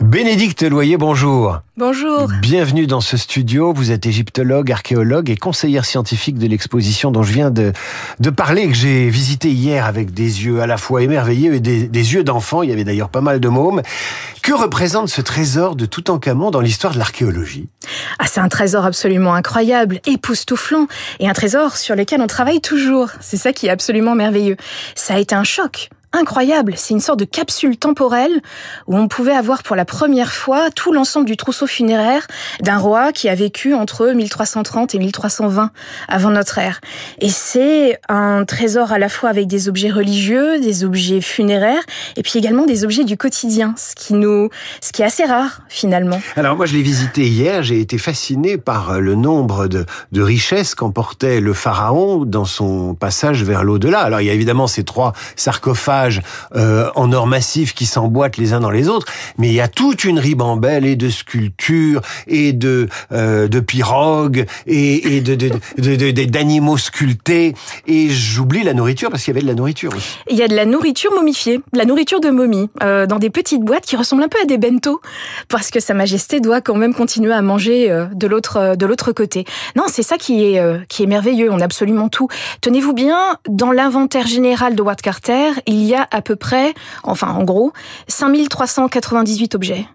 Bénédicte Loyer, bonjour. Bonjour. Bienvenue dans ce studio. Vous êtes égyptologue, archéologue et conseillère scientifique de l'exposition dont je viens de, de parler, que j'ai visité hier avec des yeux à la fois émerveillés et des, des yeux d'enfant. Il y avait d'ailleurs pas mal de mômes. Que représente ce trésor de Toutankhamon dans l'histoire de l'archéologie? Ah, c'est un trésor absolument incroyable, époustouflant, et un trésor sur lequel on travaille toujours. C'est ça qui est absolument merveilleux. Ça a été un choc incroyable. C'est une sorte de capsule temporelle où on pouvait avoir pour la première fois tout l'ensemble du trousseau funéraire d'un roi qui a vécu entre 1330 et 1320 avant notre ère. Et c'est un trésor à la fois avec des objets religieux, des objets funéraires et puis également des objets du quotidien, ce qui nous, ce qui est assez rare finalement. Alors moi je l'ai visité hier, j'ai été fasciné par le nombre de, de richesses qu'emportait le pharaon dans son passage vers l'au-delà. Alors il y a évidemment ces trois sarcophages euh, en or massif qui s'emboîtent les uns dans les autres, mais il y a toute une ribambelle et de sculptures et de euh, de pirogues et, de d'animaux sculptés et j'oublie la nourriture parce qu'il y avait de la nourriture. Il y a de la nourriture momifiée, de la nourriture de momie euh, dans des petites boîtes qui ressemblent un peu à des bento parce que Sa Majesté doit quand même continuer à manger de l'autre de l'autre côté. Non, c'est ça qui est qui est merveilleux. On a absolument tout. Tenez-vous bien, dans l'inventaire général de Watt Carter, il y il y a à peu près, enfin en gros, 5398 objets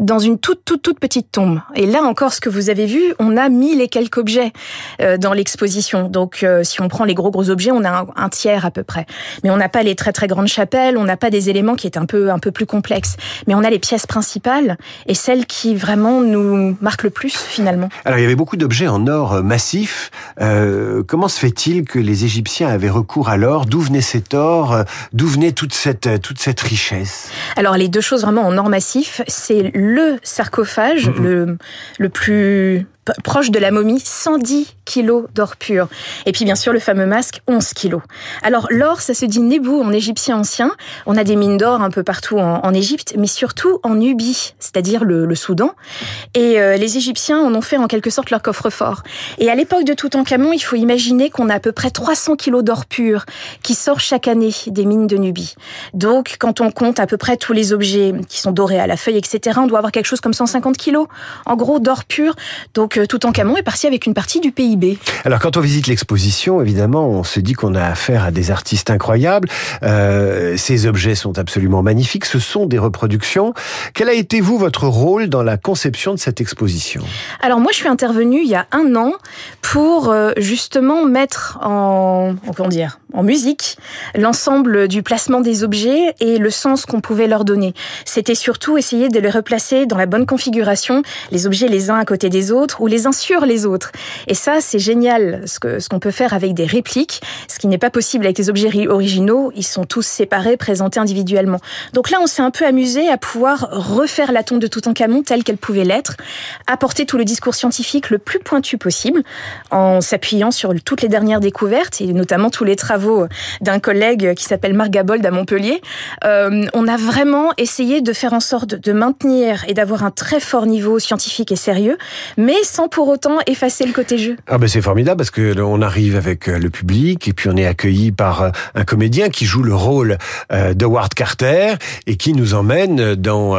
dans une toute toute toute petite tombe. Et là encore, ce que vous avez vu, on a mille et quelques objets euh, dans l'exposition. Donc, euh, si on prend les gros gros objets, on a un, tiers à peu près. Mais on n'a pas les très très grandes chapelles, on n'a pas des éléments qui est un peu un peu plus complexes. Mais on a les pièces principales et celles qui vraiment nous marquent le plus finalement. Alors, il y avait beaucoup d'objets en or euh, massif. Euh, comment se fait-il que les Égyptiens avaient recours à l'or? D'où venait cet or D'où venait toute cette toute cette richesse? Alors, les deux choses vraiment en or massif, c'est le sarcophage mmh. le, le plus proche de la momie, 110 kilos d'or pur. Et puis bien sûr le fameux masque, 11 kilos. Alors l'or, ça se dit nebou en égyptien ancien. On a des mines d'or un peu partout en, Égypte, mais surtout en Nubie, c'est-à-dire le, Soudan. Et euh, les Égyptiens en ont fait en quelque sorte leur coffre-fort. Et à l'époque de Toutankhamon, il faut imaginer qu'on a à peu près 300 kilos d'or pur qui sort chaque année des mines de Nubie. Donc quand on compte à peu près tous les objets qui sont dorés à la feuille, etc., on doit avoir quelque chose comme 150 kilos, en gros, d'or pur. Donc donc Toutankhamon est parti avec une partie du PIB. Alors quand on visite l'exposition, évidemment, on se dit qu'on a affaire à des artistes incroyables. Euh, ces objets sont absolument magnifiques. Ce sont des reproductions. Quel a été vous votre rôle dans la conception de cette exposition? Alors moi, je suis intervenue il y a un an pour euh, justement mettre en comment dire en musique l'ensemble du placement des objets et le sens qu'on pouvait leur donner. C'était surtout essayer de les replacer dans la bonne configuration, les objets les uns à côté des autres ou les uns sur les autres. Et ça, c'est génial, ce que ce qu'on peut faire avec des répliques, ce qui n'est pas possible avec les objets originaux. Ils sont tous séparés, présentés individuellement. Donc là, on s'est un peu amusé à pouvoir refaire la tombe de Toutankhamon telle qu'elle pouvait l'être, apporter tout le discours scientifique le plus pointu possible, en s'appuyant sur toutes les dernières découvertes et notamment tous les travaux d'un collègue qui s'appelle Marc Gabold à Montpellier. Euh, on a vraiment essayé de faire en sorte de maintenir et d'avoir un très fort niveau scientifique et sérieux, mais sans pour autant effacer le côté jeu. Ah ben c'est formidable parce que on arrive avec euh, le public et puis on est accueilli par euh, un comédien qui joue le rôle de Ward Carter et qui nous emmène dans,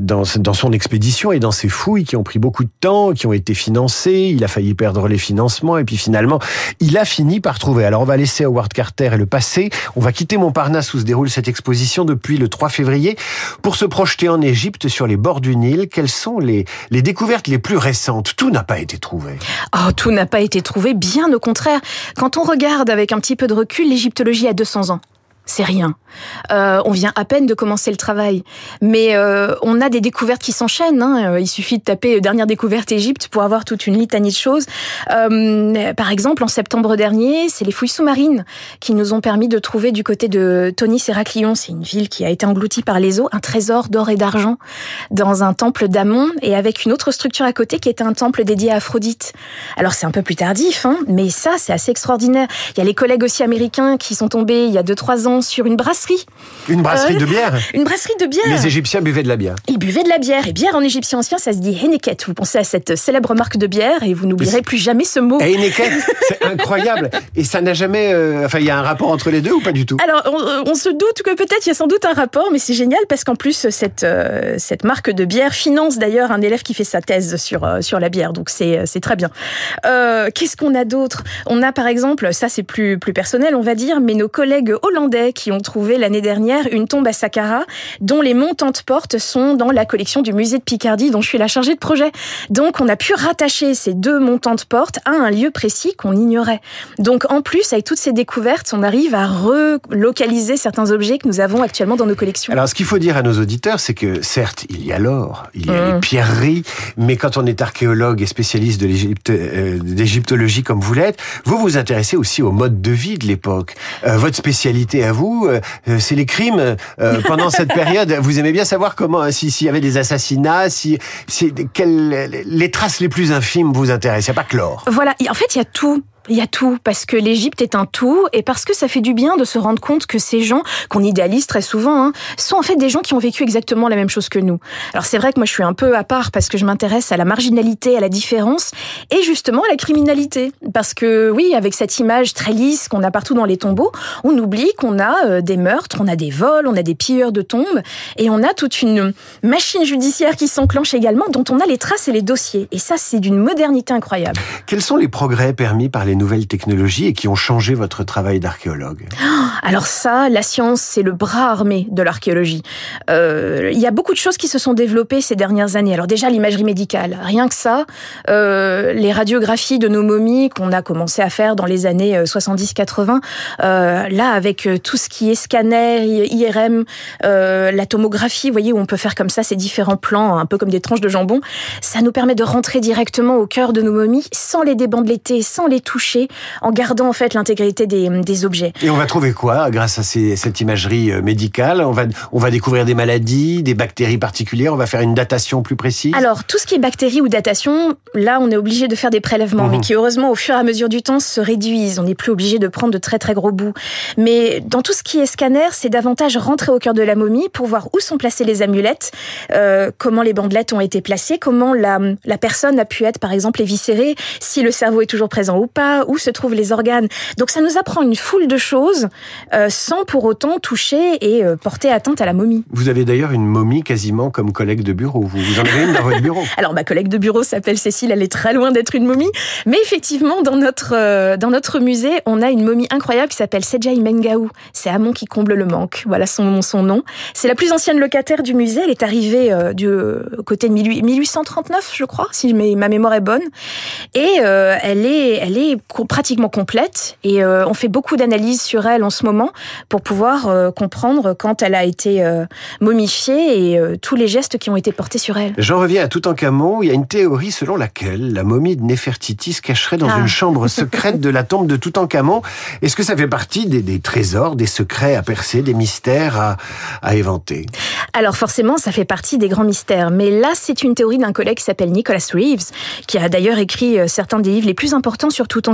dans dans son expédition et dans ses fouilles qui ont pris beaucoup de temps, qui ont été financées. Il a failli perdre les financements et puis finalement il a fini par trouver. Alors on va laisser Howard Carter et le passé. On va quitter Montparnasse où se déroule cette exposition depuis le 3 février pour se projeter en Égypte sur les bords du Nil. Quelles sont les les découvertes les plus récentes? Tout n'a pas été trouvé. Oh, tout n'a pas été trouvé, bien au contraire. Quand on regarde avec un petit peu de recul, l'égyptologie a 200 ans c'est rien. Euh, on vient à peine de commencer le travail, mais euh, on a des découvertes qui s'enchaînent. Hein. Il suffit de taper dernière découverte Égypte pour avoir toute une litanie de choses. Euh, par exemple, en septembre dernier, c'est les fouilles sous-marines qui nous ont permis de trouver du côté de Tonis Héraclion, c'est une ville qui a été engloutie par les eaux, un trésor d'or et d'argent dans un temple d'Amon et avec une autre structure à côté qui est un temple dédié à Aphrodite. Alors c'est un peu plus tardif, hein, mais ça c'est assez extraordinaire. Il y a les collègues aussi américains qui sont tombés il y a deux trois ans sur une brasserie. Une brasserie Euh, de bière Une brasserie de bière. Les Égyptiens buvaient de la bière. Ils buvaient de la bière. Et bière en égyptien ancien, ça se dit Henneket. Vous pensez à cette célèbre marque de bière et vous n'oublierez plus jamais ce mot. Et Heineken, c'est incroyable. Et ça n'a jamais... euh, Enfin, il y a un rapport entre les deux ou pas du tout? Alors, on, on se doute que peut-être il y a sans doute un rapport, mais c'est génial parce qu'en plus cette euh, cette marque de bière finance d'ailleurs un élève qui fait sa thèse sur euh, sur la bière, donc c'est c'est très bien. Euh, Qu'est-ce qu'on a d'autre? On a par exemple, ça c'est plus plus personnel, on va dire, mais nos collègues hollandais qui ont trouvé l'année dernière une tombe à Saqqara dont les montantes portes sont dans la collection du musée de Picardie, dont je suis la chargée de projet. Donc, on a pu rattacher ces deux montantes portes à un lieu précis qu'on ignorait. Donc, en plus, avec toutes ces découvertes, on arrive à relocaliser certains objets que nous avons actuellement dans nos collections. Alors, ce qu'il faut dire à nos auditeurs, c'est que certes, il y a l'or, il y a Mmh. les pierreries, mais quand on est archéologue et spécialiste de l'Égypte, euh, d'égyptologie comme vous l'êtes, vous vous intéressez aussi au mode de vie de l'époque. Euh, votre spécialité à vous, euh, euh, c'est les crimes. Euh, pendant cette période, vous aimez bien savoir comment, si s'il y avait des assassinats, si, si quelles, les traces les plus infimes vous intéressent. Il n'y a pas que l'or. Voilà, en fait, il y a tout. Il y a tout, parce que l'Égypte est un tout, et parce que ça fait du bien de se rendre compte que ces gens, qu'on idéalise très souvent, hein, sont en fait des gens qui ont vécu exactement la même chose que nous. Alors c'est vrai que moi je suis un peu à part, parce que je m'intéresse à la marginalité, à la différence, et justement à la criminalité. Parce que oui, avec cette image très lisse qu'on a partout dans les tombeaux, on oublie qu'on a euh, des meurtres, on a des vols, on a des pilleurs de tombes, et on a toute une machine judiciaire qui s'enclenche également, dont on a les traces et les dossiers. Et ça, c'est d'une modernité incroyable. Quels sont les progrès permis par les nouvelles technologies et qui ont changé votre travail d'archéologue Alors ça, la science, c'est le bras armé de l'archéologie. Euh, Il y a beaucoup de choses qui se sont développées ces dernières années. Alors déjà, l'imagerie médicale, rien que ça. Euh, les radiographies de nos momies qu'on a commencé à faire dans les années 70-80, euh, là, avec tout ce qui est scanner, IRM, la tomographie, vous voyez, où on peut faire comme ça ces différents plans, un peu comme des tranches de jambon, ça nous permet de rentrer directement au cœur de nos momies sans les débandeleter, sans les toucher, en gardant en fait l'intégrité des, des objets. Et on va trouver quoi grâce à ces, cette imagerie euh, médicale? On va, on va découvrir des maladies, des bactéries particulières, on va faire une datation plus précise? Alors, tout ce qui est bactéries ou datation, là, on est obligé de faire des prélèvements, Mhm. mais qui, heureusement, au fur et à mesure du temps, se réduisent. On n'est plus obligé de prendre de très, très gros bouts. Mais dans tout ce qui est scanner, c'est davantage rentrer au cœur de la momie pour voir où sont placées les amulettes, euh, comment les bandelettes ont été placées, comment la, la personne a pu être, par exemple, éviscérée, si le cerveau est toujours présent ou pas, où se trouvent les organes. Donc, ça nous apprend une foule de choses euh, sans pour autant toucher et euh, porter atteinte à la momie. Vous avez d'ailleurs une momie quasiment comme collègue de bureau. Vous, vous en avez une dans votre bureau. Alors ma collègue de bureau s'appelle Cécile, elle est très loin d'être une momie, mais effectivement dans notre euh, dans notre musée, on a une momie incroyable qui s'appelle Sejai Mengaou. C'est Amon qui comble le manque. Voilà son son nom. C'est la plus ancienne locataire du musée. Elle est arrivée du côté de 18- 1839, je crois, si ma mémoire est bonne. Et elle est elle est pratiquement complète et euh, on fait beaucoup d'analyses sur elle en ce moment pour pouvoir euh, comprendre quand elle a été euh, momifiée et tous les gestes qui ont été portés sur elle. J'en reviens à Toutankhamon. Il y a une théorie selon laquelle la momie de Néfertiti se cacherait dans Ah. une chambre secrète de la tombe de Toutankhamon. Est-ce que ça fait partie des, des trésors, des secrets à percer, des mystères à, à éventer? Alors forcément, ça fait partie des grands mystères. Mais là, c'est une théorie d'un collègue qui s'appelle Nicholas Reeves, qui a d'ailleurs écrit certains des livres les plus importants sur Toutankhamon.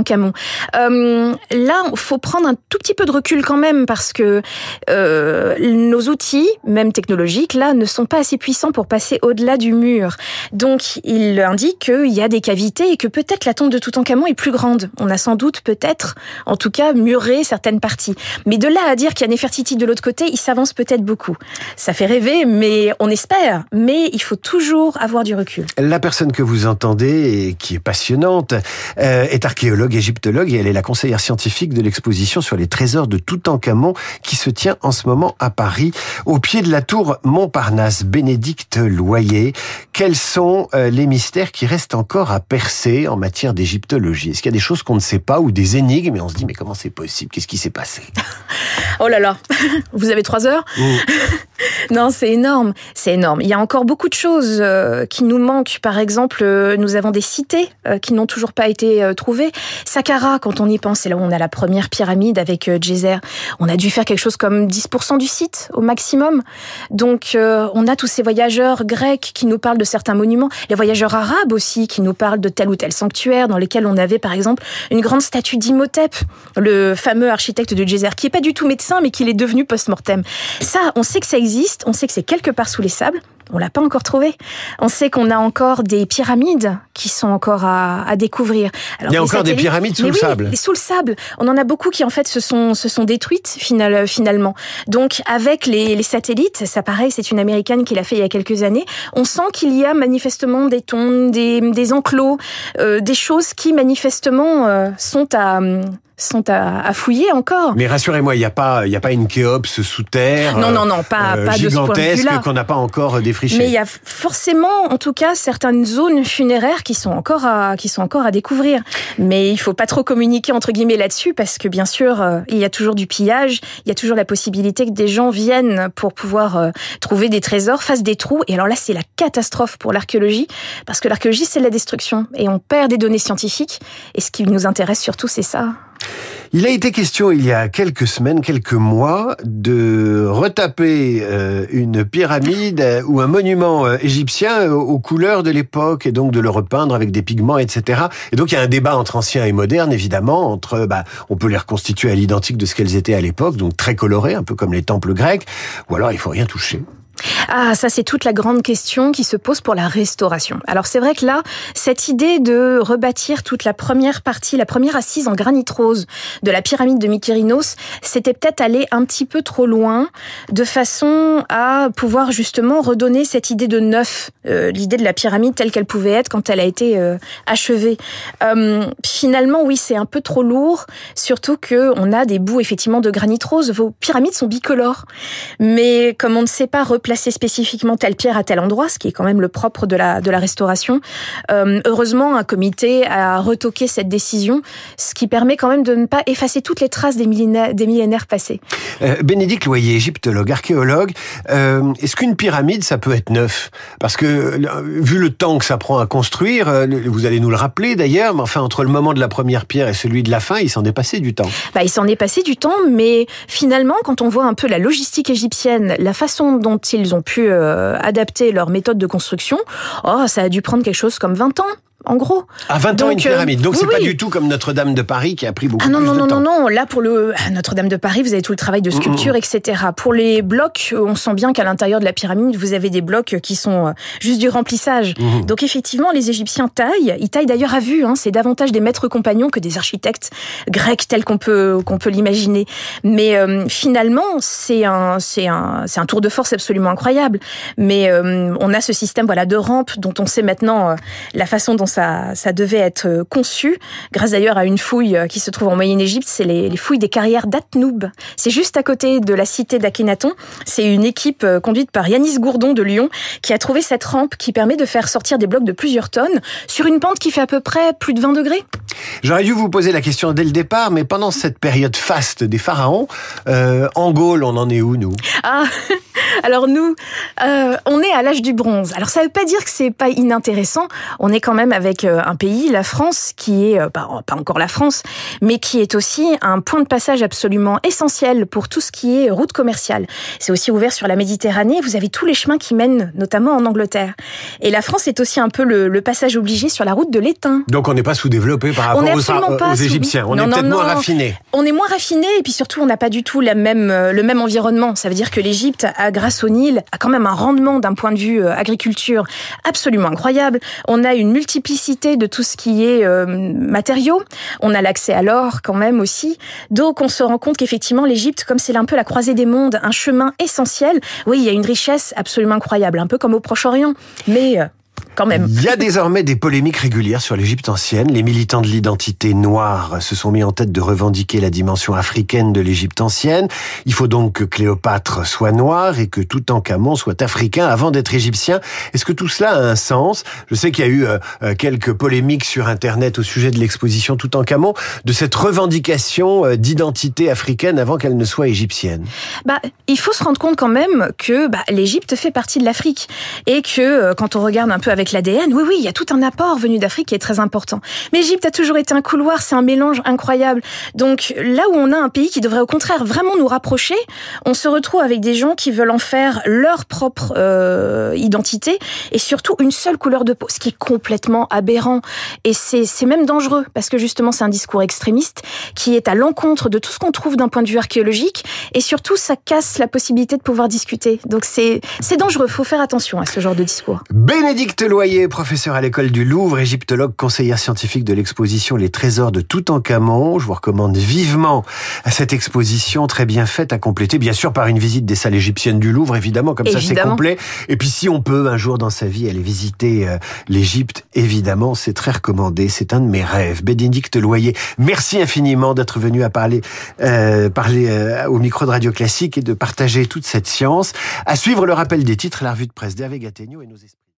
Euh, là, faut prendre un tout petit peu de recul quand même, parce que euh, nos outils, même technologiques, là, ne sont pas assez puissants pour passer au-delà du mur. Donc, il indique qu'il y a des cavités et que peut-être la tombe de Toutankhamon est plus grande. On a sans doute, peut-être, en tout cas, muré certaines parties. Mais de là à dire qu'il y a Néfertiti de l'autre côté, il s'avance peut-être beaucoup. Ça fait rêver, mais on espère. Mais il faut toujours avoir du recul. La personne que vous entendez et qui est passionnante euh, est archéologue, égyptologue et elle est la conseillère scientifique de l'exposition sur les trésors de Toutankhamon qui se tient en ce moment à Paris au pied de la tour Montparnasse. Bénédicte Loyer, quels sont euh, les mystères qui restent encore à percer en matière d'égyptologie? Est-ce qu'il y a des choses qu'on ne sait pas ou des énigmes et on se dit mais comment c'est possible? Qu'est-ce qui s'est passé? Oh là là, vous avez trois heures? Mmh. Non, c'est énorme, c'est énorme. Il y a encore beaucoup de choses euh, qui nous manquent. Par exemple, euh, nous avons des cités euh, qui n'ont toujours pas été trouvées. Saqqara, quand on y pense, c'est là où on a la première pyramide avec Djezer. On a dû faire quelque chose comme 10% du site au maximum. Donc, on a tous ces voyageurs grecs qui nous parlent de certains monuments, les voyageurs arabes aussi qui nous parlent de tel ou tel sanctuaire dans lesquels on avait, par exemple, une grande statue d'Imhotep, le fameux architecte de Djezer, qui est pas du tout médecin, mais qui l'est devenu post-mortem. Ça, on sait que ça existe, on sait que c'est quelque part sous les sables, on l'a pas encore trouvé. On sait qu'on a encore des pyramides qui sont encore à, découvrir. Il y a encore des pyramides sous le sable. Sous le sable. On en a beaucoup qui en fait se sont se sont détruites finalement. Donc avec les, satellites, ça pareil, c'est une américaine qui l'a fait il y a quelques années. On sent qu'il y a manifestement des tombes, des, enclos, euh, des choses qui manifestement euh, sont à sont à, fouiller encore. Mais rassurez-moi, il n'y a pas, il a pas une Khéops sous terre. Non, non, non, pas, euh, pas de ce qu'on n'a pas encore défriché. Mais il y a forcément, en tout cas, certaines zones funéraires qui sont encore à, qui sont encore à découvrir. Mais il faut pas trop communiquer entre guillemets là-dessus parce que bien sûr, euh, il y a toujours du pillage, il y a toujours la possibilité que des gens viennent pour pouvoir euh, trouver des trésors, fassent des trous. Et alors là, c'est la catastrophe pour l'archéologie parce que l'archéologie, c'est la destruction et on perd des données scientifiques. Et ce qui nous intéresse surtout, c'est ça. Il a été question il y a quelques semaines, quelques mois, de retaper euh, une pyramide euh, ou un monument euh, égyptien aux couleurs de l'époque et donc de le repeindre avec des pigments, etc. Et donc il y a un débat entre anciens et modernes, évidemment, entre, bah, on peut les reconstituer à l'identique de ce qu'elles étaient à l'époque, donc très colorées, un peu comme les temples grecs, ou alors il faut rien toucher. Ah, ça c'est toute la grande question qui se pose pour la restauration. Alors c'est vrai que là, cette idée de rebâtir toute la première partie, la première assise en granit rose de la pyramide de Mykérinos, c'était peut-être aller un petit peu trop loin, de façon à pouvoir justement redonner cette idée de neuf, euh, l'idée de la pyramide telle qu'elle pouvait être quand elle a été euh, achevée. Euh, finalement, oui, c'est un peu trop lourd, surtout que on a des bouts effectivement de granit rose. Vos pyramides sont bicolores, mais comme on ne sait pas replacer placer spécifiquement telle pierre à tel endroit, ce qui est quand même le propre de la, de la restauration. Euh, heureusement, un comité a retoqué cette décision, ce qui permet quand même de ne pas effacer toutes les traces des millénaires, des millénaires passés. Euh, Bénédicte Loyer, égyptologue, archéologue, euh, est-ce qu'une pyramide, ça peut être neuf? Parce que, vu le temps que ça prend à construire, vous allez nous le rappeler d'ailleurs, mais enfin, entre le moment de la première pierre et celui de la fin, il s'en est passé du temps. Bah, il s'en est passé du temps, mais finalement, quand on voit un peu la logistique égyptienne, la façon dont ils ils ont pu euh, adapter leur méthode de construction, oh, ça a dû prendre quelque chose comme 20 ans en gros. À 20 ans une pyramide. Donc c'est pas du tout comme Notre-Dame de Paris qui a pris beaucoup ah non, plus non, de non, temps. Non, non, Là pour le Notre-Dame de Paris, vous avez tout le travail de sculpture, etc. Pour les blocs, on sent bien qu'à l'intérieur de la pyramide, vous avez des blocs qui sont euh, juste du remplissage. Donc effectivement, les Égyptiens taillent. Ils taillent d'ailleurs à vue. Hein. C'est davantage des maîtres compagnons que des architectes grecs tels qu'on peut qu'on peut l'imaginer. Mais euh, finalement, c'est un c'est un c'est un tour de force absolument incroyable. Mais euh, on a ce système voilà de rampe dont on sait maintenant la façon dont ça ça devait être euh, conçu, grâce d'ailleurs à une fouille euh, qui se trouve en Moyenne-Égypte, c'est les, fouilles des carrières d'Atnoub. C'est juste à côté de la cité d'Akhenaton. C'est une équipe euh, conduite par Yanis Gourdon de Lyon qui a trouvé cette rampe qui permet de faire sortir des blocs de plusieurs tonnes sur une pente qui fait à peu près plus de 20 degrés. J'aurais dû vous poser la question dès le départ, mais pendant cette période faste des pharaons, en Gaule, on en est où, nous? Ah, alors nous, on est à l'âge du bronze. Alors ça veut pas dire que c'est pas inintéressant. On est quand même avec un pays la France, qui est, euh, pas, encore la France, mais qui est aussi un point de passage absolument essentiel pour tout ce qui est route commerciale. C'est aussi ouvert sur la Méditerranée. Vous avez tous les chemins qui mènent notamment en Angleterre. Et la France est aussi un peu le, passage obligé sur la route de l'étain. Donc on n'est pas sous-développé par rapport aux, Égyptiens. On est peut-être moins raffiné. On est moins raffiné et puis surtout on n'a pas du tout la même, euh, le même environnement. Ça veut dire que l'Égypte, grâce au Nil, a quand même un rendement d'un point de vue euh, agriculture absolument incroyable. On a une de tout ce qui est euh, matériaux. On a l'accès à l'or quand même aussi. Donc on se rend compte qu'effectivement l'Égypte, comme c'est un peu la croisée des mondes, un chemin essentiel, oui, il y a une richesse absolument incroyable, un peu comme au Proche-Orient. Mais euh, quand même. Il y a désormais des polémiques régulières sur l'Égypte ancienne. Les militants de l'identité noire se sont mis en tête de revendiquer la dimension africaine de l'Égypte ancienne. Il faut donc que Cléopâtre soit noire et que Toutankhamon soit africain avant d'être égyptien. Est-ce que tout cela a un sens? Je sais qu'il y a eu euh, euh, quelques polémiques sur Internet au sujet de l'exposition Toutankhamon, de cette revendication euh, d'identité africaine avant qu'elle ne soit égyptienne. Bah, il faut se rendre compte quand même que bah, l'Égypte fait partie de l'Afrique et que quand on regarde un peu avec l'ADN, oui, oui, il y a tout un apport venu d'Afrique qui est très important. Mais l'Égypte a toujours été un couloir, c'est un mélange incroyable. Donc là où on a un pays qui devrait au contraire vraiment nous rapprocher, on se retrouve avec des gens qui veulent en faire leur propre euh, identité et surtout une seule couleur de peau, ce qui est complètement aberrant. Et c'est même dangereux parce que justement c'est un discours extrémiste qui est à l'encontre de tout ce qu'on trouve d'un point de vue archéologique et surtout ça casse la possibilité de pouvoir discuter. Donc c'est dangereux, faut faire attention à ce genre de discours. Loyer, professeur à l'école du Louvre, égyptologue, conseillère scientifique de l'exposition Les Trésors de Toutankhamon. Je vous recommande vivement cette exposition très bien faite à compléter, bien sûr par une visite des salles égyptiennes du Louvre, évidemment, comme ça c'est complet. Et puis si on peut un jour dans sa vie aller visiter euh, l'Égypte, évidemment, c'est très recommandé. C'est un de mes rêves. Bénédicte Loyer, merci infiniment d'être venu à parler, euh, parler euh, au micro de Radio Classique et de partager toute cette science. À suivre le rappel des titres, la revue de presse d'Hervé Gattegno et nos esprits.